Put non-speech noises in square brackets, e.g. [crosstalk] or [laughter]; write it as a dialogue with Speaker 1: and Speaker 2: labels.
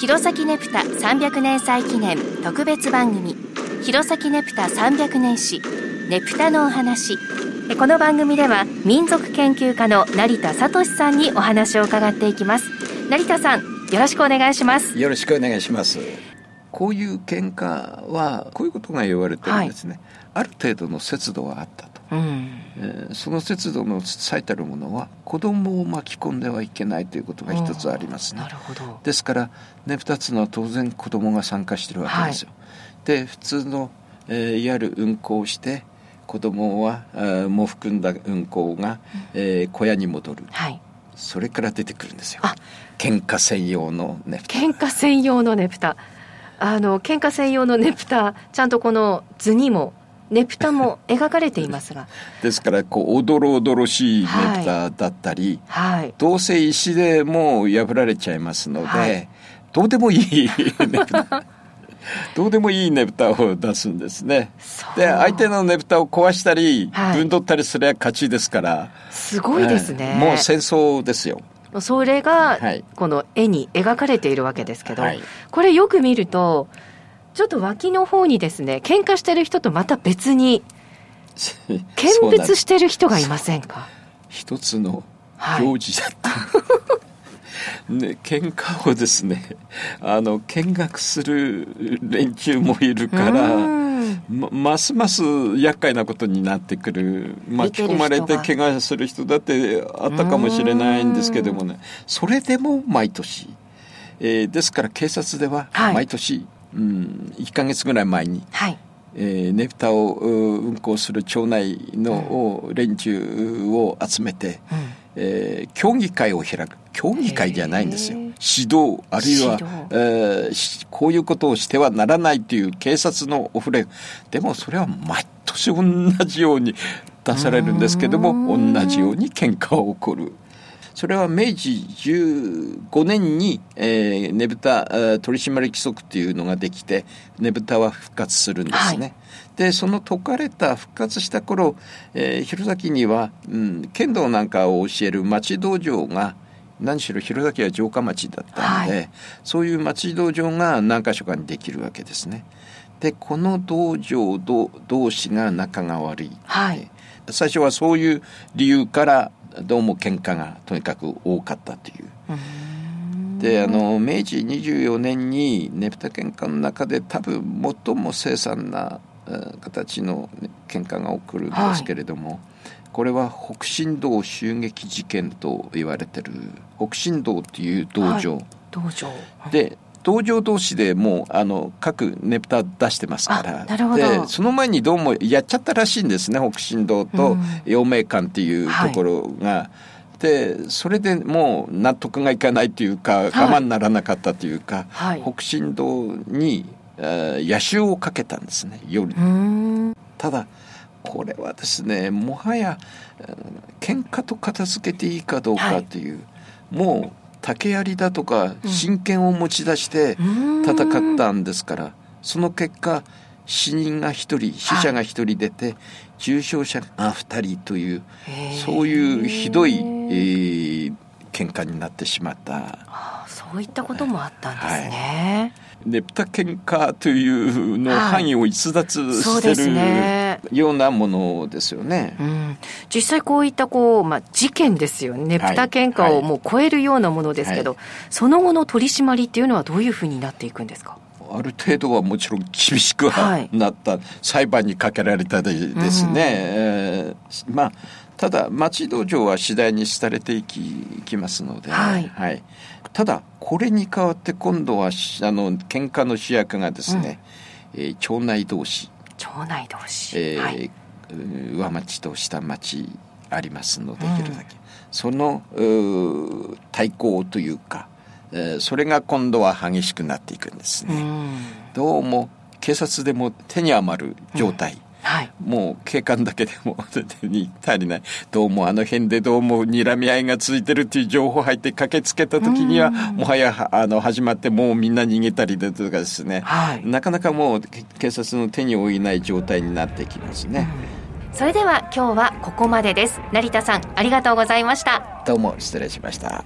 Speaker 1: 弘前ねぷた300年祭記念特別番組。弘前ねぷた300年史ねぷたのお話。この番組では民族研究家の成田聡さんにお話を伺っていきます。成田さんよろしくお願いします。
Speaker 2: よろしくお願いします。こういう喧嘩はこういうことが言われてるんですね、はい、ある程度の節度はあったと、うん。えー、その節度の最たるものは子供を巻き込んではいけないということが一つありますね。
Speaker 1: なるほど。
Speaker 2: ですからね二つのは当然子供が参加してるわけですよ、はい、で普通の、えー、いわゆる運行して子供はあも含んだ運行が、えー、小屋に戻る、はい、それから出てくるんですよ。喧嘩専用のね
Speaker 1: 喧嘩専用のねぷたあの喧嘩専用のねぷたちゃんとこの図にもねぷたも描かれていますが。[laughs]
Speaker 2: ですからこうおどろおどろしいねぷただったり、はい、どうせ石でもう破られちゃいますので、はい、どうでもいいねぷた。[laughs] どうでもいいねぶたを出すんですね。で相手のねぶたを壊したり、はい、ぶんどったりすれば勝ちですから。
Speaker 1: すごいですね。
Speaker 2: もう戦争ですよ。
Speaker 1: それがこの絵に描かれているわけですけど、はい、これよく見るとちょっと脇の方にですね喧嘩してる人とまた別に [laughs] 見別してる人がいませんか？
Speaker 2: 一つの行事だった、はいね、喧嘩をですねあの見学する連中もいるから、ま、ますます厄介なことになってくる。巻き込まれて怪我する人だってあったかもしれないんですけどもね。それでも毎年、えー、ですから警察では毎年、はい、うん、1か月ぐらい前に、はい。えー、ねぷたを運行する町内の連中を集めて、うん、えー、協議会を開く。協議会じゃないんですよ。指導あるいは、えー、こういうことをしてはならないという警察のお触れ。でもそれは毎年同じように出されるんですけども同じように喧嘩が起こる。それは明治15年に、えー、ねぶた取締規則っていうのができてねぶたは復活するんですね。はい、でその解かれた復活した頃、えー、弘前には、うん、剣道なんかを教える町道場が何しろ弘前は城下町だったので、はい、そういう町道場が何か所かにできるわけですね。でこの道場同士が仲が悪い、はい、最初はそういう理由からどうも喧嘩がとにかく多かったという。であの明治24年にねぷた喧嘩の中で多分最も凄惨な形の喧嘩が起こるんですけれども、はい、これは北進道襲撃事件と言われてる。北進道っていう道場、はい、
Speaker 1: 道場。
Speaker 2: で道場同士でもうあの各ねぷた出してますから。でその前にどうもやっちゃったらしいんですね北進道と陽明館っていうところが。はい。でそれでもう納得がいかないというか、我慢ならなかったというか、はい、北進道に野襲をかけたんですね夜。ただこれはですねもはや喧嘩と片付けていいかどうかっていう、はい、もう竹槍だとか真剣を持ち出して戦ったんですから、その結果死人が1人死者が1人出て、重傷者が2人というそういうひどい、えー、喧嘩になってしまった。
Speaker 1: そういったこともあったんですね。はい。
Speaker 2: ねぷた喧嘩というの範囲を逸脱してる、ね、ようなものですよね。
Speaker 1: うん、実際こういったこう、まあ、事件ですよね。ねぷた喧嘩をもう超えるようなものですけど、はい。はい、その後の取り締まりっていうのはどういうふうになっていくんですか？
Speaker 2: ある程度はもちろん厳しくはなった、はい、裁判にかけられたりですね、うん、えー、まあただ町道場は次第に廃れていきいきますので、はい、はい、ただこれに代わって今度はあの喧嘩の主役がですね、うん、えー、町内同士
Speaker 1: 町内同士、
Speaker 2: えー、はい、上町と下町ありますのできるだけ、うん、その対抗というか、えー、それが今度は激しくなっていくんですね、うん、どうも警察でも手に余る状態、はい、もう警官だけでもに足りない。どうもあの辺でどうも睨み合いが続いてるっていう情報入って駆けつけた時にはもはやあの始まってもうみんな逃げたりだとかですね、はい、なかなかもう警察の手に負えない状態になってきますね。
Speaker 1: それでは今日はここまでです。成田さんありがとうございました。
Speaker 2: どうも失礼しました